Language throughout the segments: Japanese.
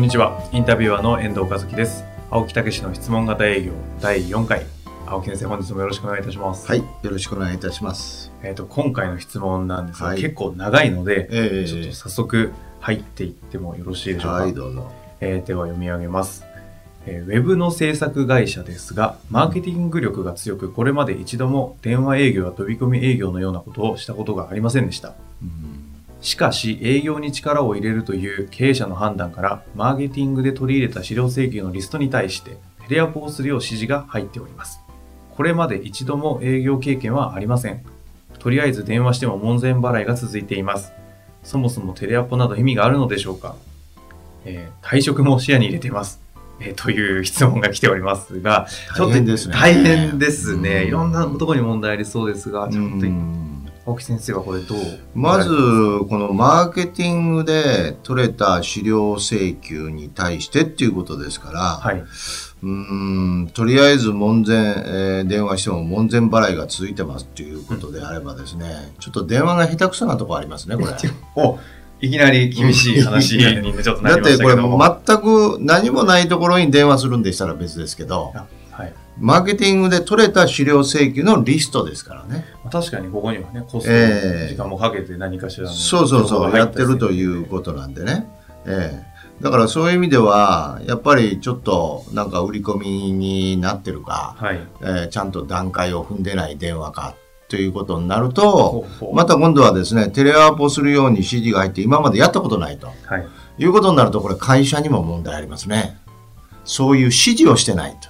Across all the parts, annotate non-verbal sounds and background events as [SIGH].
んにちは。インタビュアーの遠藤和樹です。青木武の質問型営業第4回。青木先生、本日もよろしくお願いいたします。はい、よろしくお願いいたします。えっ、と、今回の質問なんですが、はい結構長いので、ええちょっと早速入っていってもよろしいでしょうか。はい、どうぞ。えーでは読み上げます。えーウェブの制作会社ですが、マーケティング力が強く、これまで一度も電話営業や飛び込み営業のようなことをしたことがありませんでした。しかし、営業に力を入れるという経営者の判断から、マーケティングで取り入れた資料請求のリストに対して、テレアポをするよう指示が入っております。これまで一度も営業経験はありません。とりあえず電話しても門前払いが続いています。そもそもテレアポなど意味があるのでしょうか、えー退職も視野に入れています。えーという質問が来ておりますが、ちょっと大変ですね大変ですね。うんいろんなところに問題ありそうですが、ちょっと、うん青木先生はこれどう？まず、このマーケティングで取れた資料請求に対してっていうことですから、はい。うーんとりあえず門前、えー電話しても門前払いが続いてますっていうことであればですね、ちょっと電話が下手くそなとこありますね、これ。[LAUGHS] おいきなり厳しい話にねちょっとなりま [LAUGHS] だってこれ。全く何もないところに電話するんでしたら別ですけど。マーケティングで取れた資料請求のリストですからね。まあ確かにここにはね、コスト、ええ時間もかけて何かしらのそうそうそう、やってるとう。いうことなんでね。ええだからそういう意味では、やっぱりちょっとなんか売り込みになってるか、はい。えーちゃんと段階を踏んでない電話かということになるほと、また今度はですね、テレアポするように指示が入って今までやったことないとはい。いうことになると、これ会社にも問題ありますね。そういう指示をしてないと。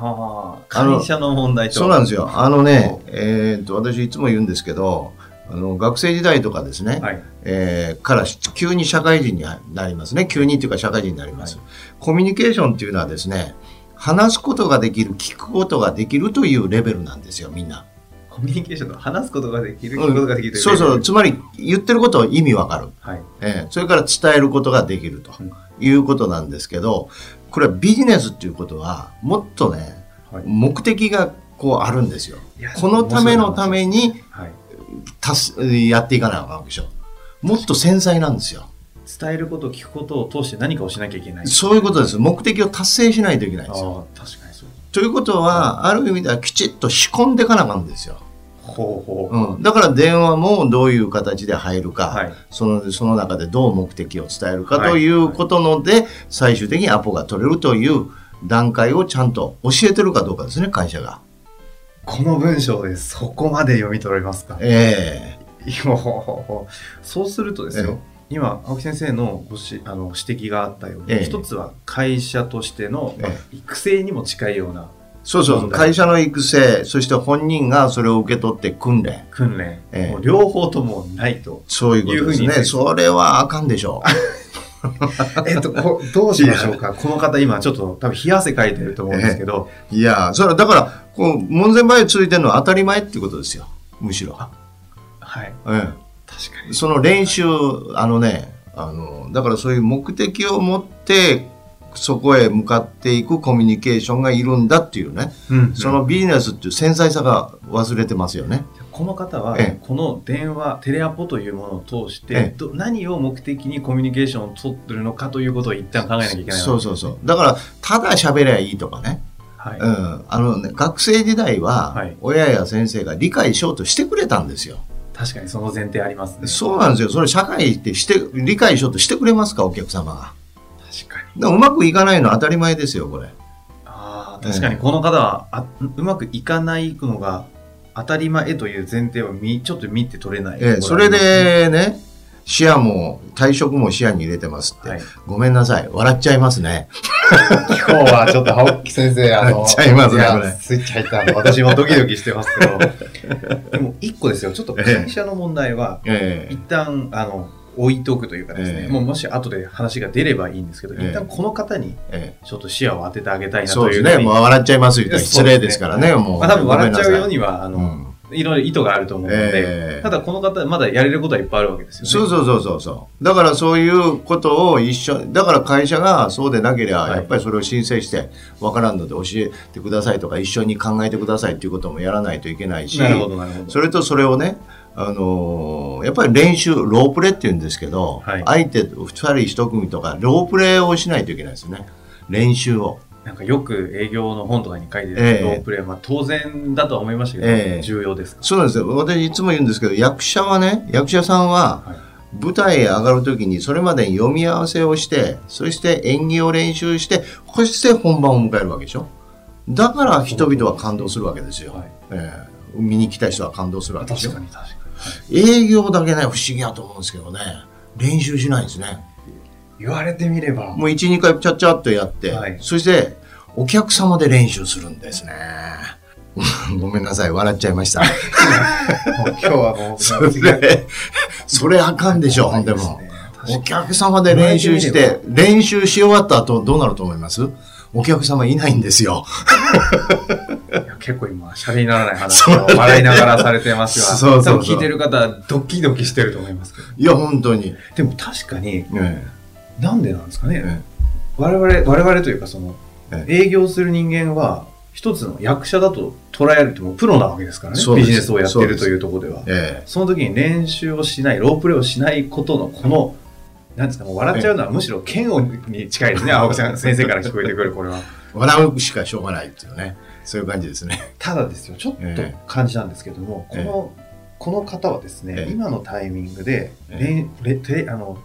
はあ、会社の問題と。そうなんですよ。あのね、えーっと、私いつも言うんですけど、あの学生時代とかですね、はい。えーから急に社会人になりますね。急にというか社会人になります。コミュニケーションっていうのはですね、話すことができる、聞くことができるというレベルなんですよ、みんな。コミュニケーションと話すことができる、聞くことができるといそうそう、つまり言ってることを意味わかる。はい。えーそれから伝えることができるとうんいうことなんですけど、これはビジネスっていうことは、もっとね、はい。目的がこうあるんですよ。このためのためにはい。たすやっていかないわけでしょ。もっと繊細なんですよ。伝えること、聞くことを通して何かをしなきゃいけない。そういうことです。目的を達成しないといけないんですよ。確かにそう。ということは、ある意味ではきちっと仕込んでいかなあかんですよ。ほうほう。うん、だから電話もどういう形で入るか、はい。そのその中でどう目的を伝えるかはい。ということので、最終的にアポが取れるという段階をちゃんと教えてるかどうかですね、会社が。この文章でそこまで読み取られますか？え今そうするとですよ、今青木先生のごしあの指摘があったように、ええ。一つは会社としての、まあえ。育成にも近いようなそうそう会社の育成、そして本人がそれを受け取って訓練。訓練、ええもう両方ともないと。そういうことですね。それはあかんでしょ [LAUGHS] えっと、こどうしましょうか？この方今ちょっと多分冷や汗かいてると思うんですけど、う。いや、それはだから、こう門前払いついてるのは当たり前っていうことですよ。むしろ。はい。ええ確かに。その練習、あのね、あの、だからそういう目的を持って、そこへ向かっていくコミュニケーションがいるんだっていうね、うんそのビジネスっていう繊細さが忘れてますよね。この方は、ええこの電話、テレアポというものを通して、何を目的にコミュニケーションを取ってるのかということを一旦考えなきゃいけないそうそうそう。だから、ただ喋りゃいいとかね。はい。うん。あのね、学生時代ははい、親や先生が理解しようとしてくれたんですよ。確かにその前提ありますね。そうなんですよ。それ社会ってして、理解しようとしてくれますか、お客様が。うまくいかないのは当たり前ですよ、これ。ああ、確かにこの方はあうまくいかないのが当たり前という前提はみちょっと見て取れない、ええそれ、でね、視野も、退職も視野に入れてますって。はい、ごめんなさい。笑っちゃいますね。今日はちょっと青木先生、あの、やっちゃいますねスイッチ入ったんで、私もドキドキしてますけど、[LAUGHS] でも一個ですよ、ちょっと会社の問題は、ええ一旦、あの、置いておくというかですね、ええもうもし後で話が出ればいいんですけど、ええ一旦この方にえちょっと視野を当ててあげたいえなそうですね。というふうにもう笑っちゃいますよ。失礼ですからね、もう。まあ、多分笑っちゃうように。には、あの、うんいろいろ意図があると思うので、ええただこの方、まだやれることはいっぱいあるわけですよね。そうそうそうそうそう。だからそういうことを一緒だから会社がそうでなければ、はいやっぱりそれを申請して、わからんので教えてくださいとか、一緒に考えてくださいっていうこともやらないといけないし、なるほど、なるほど。それとそれをね、あのーやっぱり練習、ロープレって言うんですけど、はい相手2人1組とか、ロープレをしないといけないですよね。練習を。なんかよく営業の本とかに書いてるええロープレイは、まあ、当然だとは思いましたけど、ええ重要ですか、そうなんですよ。私いつも言うんですけど、役者はね、役者さんは、はい舞台へ上がるときにそれまでに読み合わせをして、そして演技を練習して、そして本番を迎えるわけでしょ？だから人々は感動するわけですよ。はいええ見に来た人は感動するわけですよ確か。に確かに、はい営業だけね、不思議やと思うんですけどね、練習しないんですね。言われてみれば、もう1、2回ちゃっちゃっとやって、はいそしてお客様で練習するんですね。[LAUGHS] ごめんなさい、笑っちゃいました。[LAUGHS] 今日はもう、それ、それあかんでしょ、ほんでも。お客様で練習して、練習し終わった後どうなると思います？お客様いないんですよ。結構今、シャレにならない話を笑いながらされてますが、そうそう聞いてる方、ドキドキしてると思いますけど。いや、本当に。でも確かに、えなんでなんですかね。え我々、我々というか、その、え営業する人間は、一つの役者だと捉えるともうプロなわけですからね。ビジネスをやってるというところでは。えその時に練習をしない、ロープレイをしないことの、この、なんですか、もう笑っちゃうのはむしろ嫌悪に近いですね、青木さん先生から聞こえてくる、これは。笑うしかしょうがないっていうね。そういう感じですね。ただですよ、ちょっとええ感じなんですけども、この、この方はですね、ええ今のタイミングで、えレレテあの、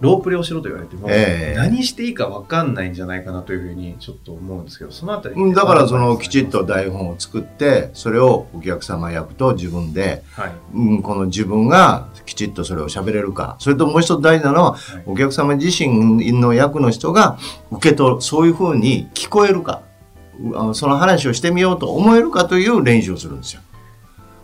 ロープレイをしろと言われても、ええ何していいか分かんないんじゃないかなというふうにちょっと思うんですけど、そのあたり、うんだからそのきちっと台本を作って、それをお客様役と自分で、はい。うん、この自分がきちっとそれを喋れるか。それともう一つ大事なのは、はいお客様自身の役の人が受け取る、そういうふうに聞こえるか。その話をしてみようと思えるかという練習をするんですよ。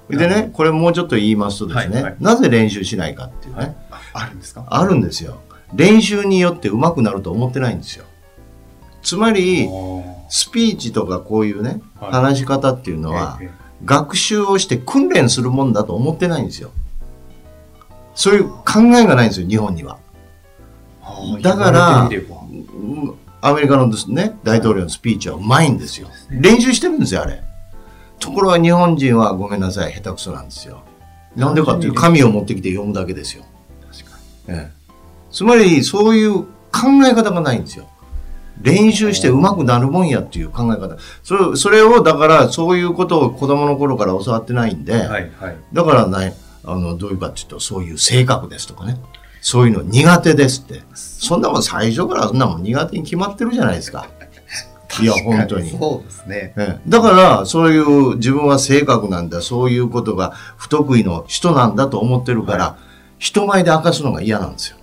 でね、これもうちょっと言いますとですね、はいはいなぜ練習しないかっていうね、はい、ああるんですか？あるんですよ。練習によって上手くなると思ってないんですよ。つまり、スピーチとかこういうね、はい話し方っていうのは、ええ学習をして訓練するもんだと思ってないんですよ。そういう考えがないんですよ、日本には。だからアメリカのですね、大統領のスピーチはうまいんですよ。練習してるんですよ、あれ。ところが日本人はごめんなさい、下手くそなんですよ。なんでかっていう紙を持ってきて読むだけですよ。ええつまり、そういう考え方がないんですよ。練習して上手くなるもんやっていう考え方。それそれを、だから、そういうことを子供の頃から教わってないんで、に。はいはい。だからね、あの、どういうかっていうと、そういう性格ですとかね。そういうの苦手ですって。そんなもん最初からそんなもん苦手に決まってるじゃないですか。[LAUGHS] いや、本当に。そうですね。ええだから、そういう自分は性格なんだ、そういうことが不得意の人なんだと思ってるから、人前で明かすのが嫌なんですよ。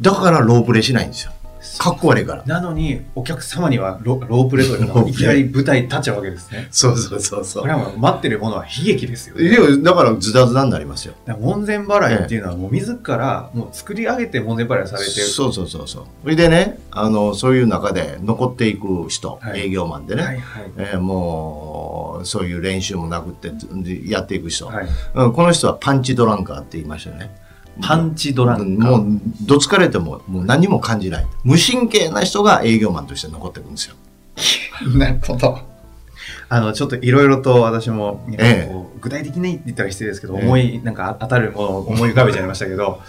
だからロープレしないんですよ。かっこ悪いから。なのに、お客様にはロロープレというロープレのがいきなり舞台に立っちゃうわけですね。そうそうそうそこれは待ってるものは悲劇ですよね。いやだからズタズタになりますよ。門前払いっていうのはもう自らもう作り上げて門前払いされてる。そうそうそうそう。それでね、あの、そういう中で残っていく人、はい営業マンでね、はいはい。えーもう、そういう練習もなくってでやっていく人、はい、うん。この人はパンチドランカーって言いましたよね。パンチドランカー。もう、どつかれても、もう何も感じない。無神経な人が営業マンとして残っていくんですよ。[LAUGHS] なるほど。あの、ちょっといろいろと私も、具体的に言ったら失礼ですけど、ええ思い、なんか当たるものを思い浮かべちゃいましたけど、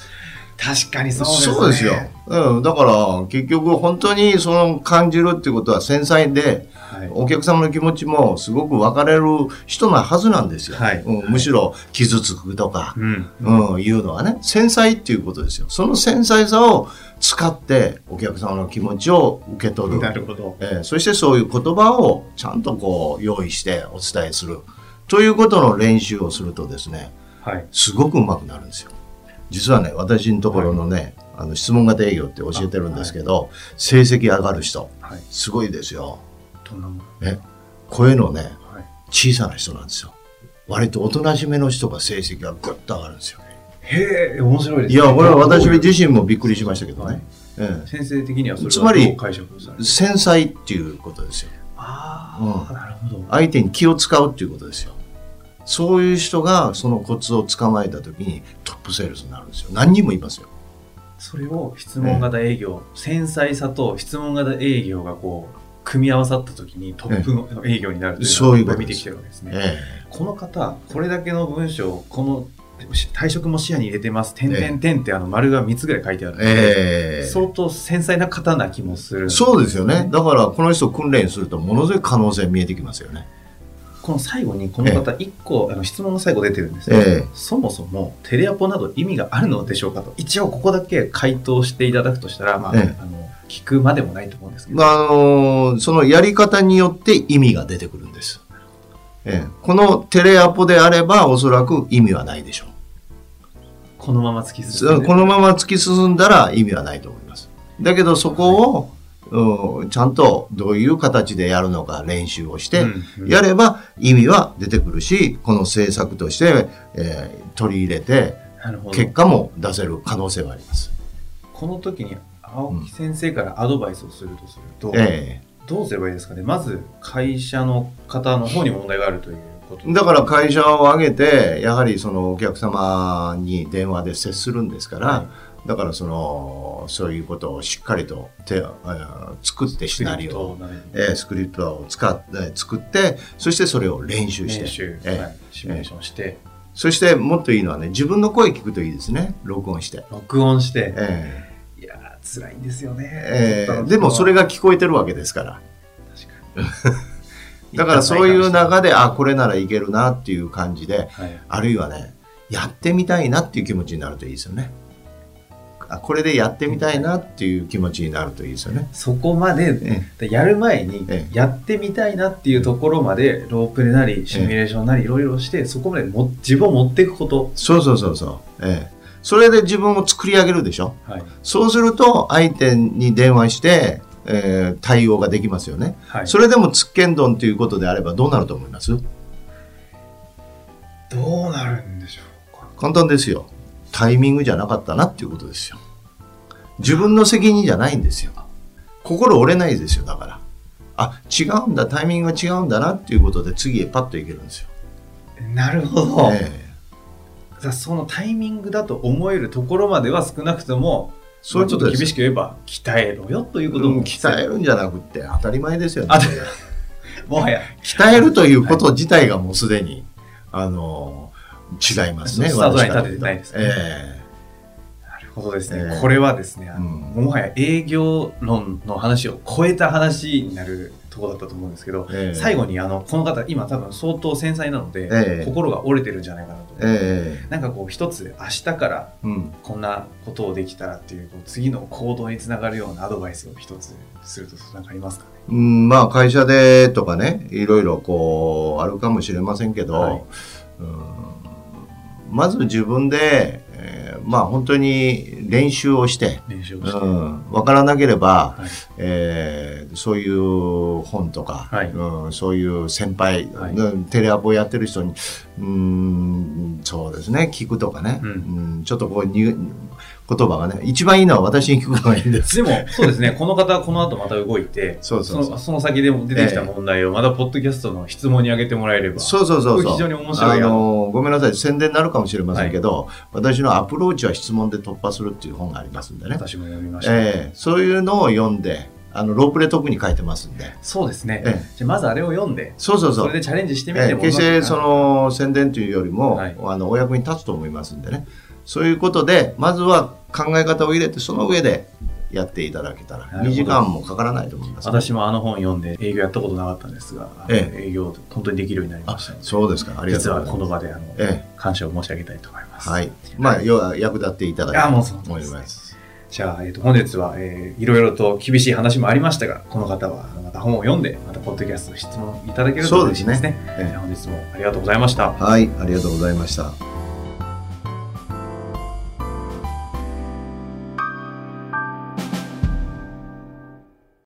確かにそうですね。そうですよ。うん。だから、結局、本当にその感じるっていうことは繊細で、はい。お客様の気持ちもすごく分かれる人なはずなんですよ。はいうんむしろ傷つくとか、うん。うん、いうのはね、繊細っていうことですよ。その繊細さを使ってお客様の気持ちを受け取る。なるほど。えーそしてそういう言葉をちゃんとこう用意してお伝えする。ということの練習をするとですね、はい。すごく上手くなるんですよ。実はね、私のところのね、あの質問型営業って教えてるんですけど、成績上がる人、はい。すごいですよ。ね、声のね、はい。小さな人なんですよ。割とおとなしめの人が成績がぐっと上がるんですよ。へえ、面白いですいや、これは私自身もびっくりしましたけどはいね。え先生的にはそれつまり繊細っていうことですよ。ああ、うんなるほど。相手に気を使うっていうことですよ。そういう人がそのコツを捕まえた時にトップセールスになるんですよ。何人もいますよ。それを質問型営業、繊細さと質問型営業がこう、組み合わさった時にトップの営業になるというそういうことですのを見てきてるわけですね。えこの方、これだけの文章、この退職も視野に入れてます、点々点ってあの丸が3つぐらい書いてあるえので、ええ相当繊細な方な気もする。そうですよね。だからこの人を訓練するとものすごい可能性見えてきますよね。この最後にこの方1個、あの質問が最後出てるんですよ、ええ。そもそもテレアポなど意味があるのでしょうかと。一応ここだけ回答していただくとしたら、まあええ。あの聞くまでもないと思うんですけど、まあ、あのそのやり方によって意味が出てくるんです。ええ。このテレアポであればおそらく意味はないでしょこのまま突きう。進んでこのまま突き進んだら意味はないと思います。だけどそこを、うんちゃんとどういう形でやるのか練習をして、やれば意味は出てくるし、この政策として、えー取り入れて結果も出せる可能性はあります。この時に青木先生からアドバイスをするとすると、えどうすればいいですかね？まず会社の方の方に問題があるということ。えだから会社を挙げて、やはりそのお客様に電話で接するんですから、はいだからその、そういうことをしっかりと手、えー作ってシナリオを、えースクリプトを使って、作って、そしてそれを練習して、練習、ええはいシミュレーションして、そしてもっといいのはね、自分の声聞くといいですね、録音して。録音して、えいやー辛いんですよね、ええ撮ったのでもそれが聞こえてるわけですから。確かに。だからそういう中で、あ、これならいけるなっていう感じで、はい。あるいはね、やってみたいなっていう気持ちになるといいですよね。あこれでやってみたいなっていう気持ちになるといいですよね。そこまで、やる前にえやってみたいなっていうところまでロープレなりシミュレーションなりいろいろしてそこまでも自分を持っていくこと、そうそうそうそう。ええそれで自分を作り上げるでしょ？はいそうすると相手に電話して、えー対応ができますよね。はい、それでもつっけんどんということであればどうなると思います？どうなるんでしょうか簡単ですよ。タイミングじゃなかったなっていうことですよ。自分の責任じゃないんですよ。心折れないですよ、だから。あ、違うんだ、タイミングが違うんだなっていうことで次へパッといけるんですよ。なるほど、えそのタイミングだと思えるところまでは少なくともそういうこと厳しく言えば鍛えろよということも、うん鍛えるんじゃなくって当たり前ですよねあ。もはや鍛えるということ自体がもうすでに、あの、違いますね。スタートライン立ててないですね。えなるほどですね、ええ。これはですねあの、うん。もはや営業論の話を超えた話になるところだったと思うんですけど、ええ。最後にあのこの方今多分相当繊細なので、ええ。心が折れてるんじゃないかなと、ええ。なんかこう一つ明日から。こんなことをできたらっていうこう次の行動につながるようなアドバイスを一つすると何かありますかね？うん、まあ会社でとかねいろいろこうあるかもしれませんけど、はい。うんまず自分で、えーまあ本当に練習をして、練習をして、うん、分からなければ、はい。えーそういう本とか、はい。うん、そういう先輩、はい。うんテレアポやってる人にうんそうですね聞くとかね、うん。うんちょっとこうに言葉がね一番いいのは私に聞くのがいいんです。でもそうですねこの方はこの後また動いてそうそうそうのその先でも出てきた問題をまたポッドキャストの質問に上げてもらえればそうそうそうそう。非常に面白いあのごめんなさい宣伝になるかもしれませんけど、私のアプローチは質問で突破するっていう本がありますんでね。私も読みました、ええそういうのを読んで、あのロープレ特に書いてますんで。そうですね、えじゃあまずあれを読んでそうそうそう。それでチャレンジしてみてもええ決してその宣伝というよりも、はいあのお役に立つと思いますんでね。そういうことでまずは考え方を入れてその上でやっていただけたらなるほど2時間もかからないと思います、私もあの本読んで営業やったことなかったんですが、あのえ営業本当にできるようになりましたそうですか。ありがと実はうございます。この場であの、え感謝を申し上げたいと思います。はい。まあ、要は役立っていただけたもうそうと思います。じゃあ、えー、と本日は、えーいろいろと厳しい話もありましたが、この方はまた本を読んで、またポッドキャスト質問いただけると嬉しいですね。ですねええ本日もありがとうございました。はい、ありがとうございました。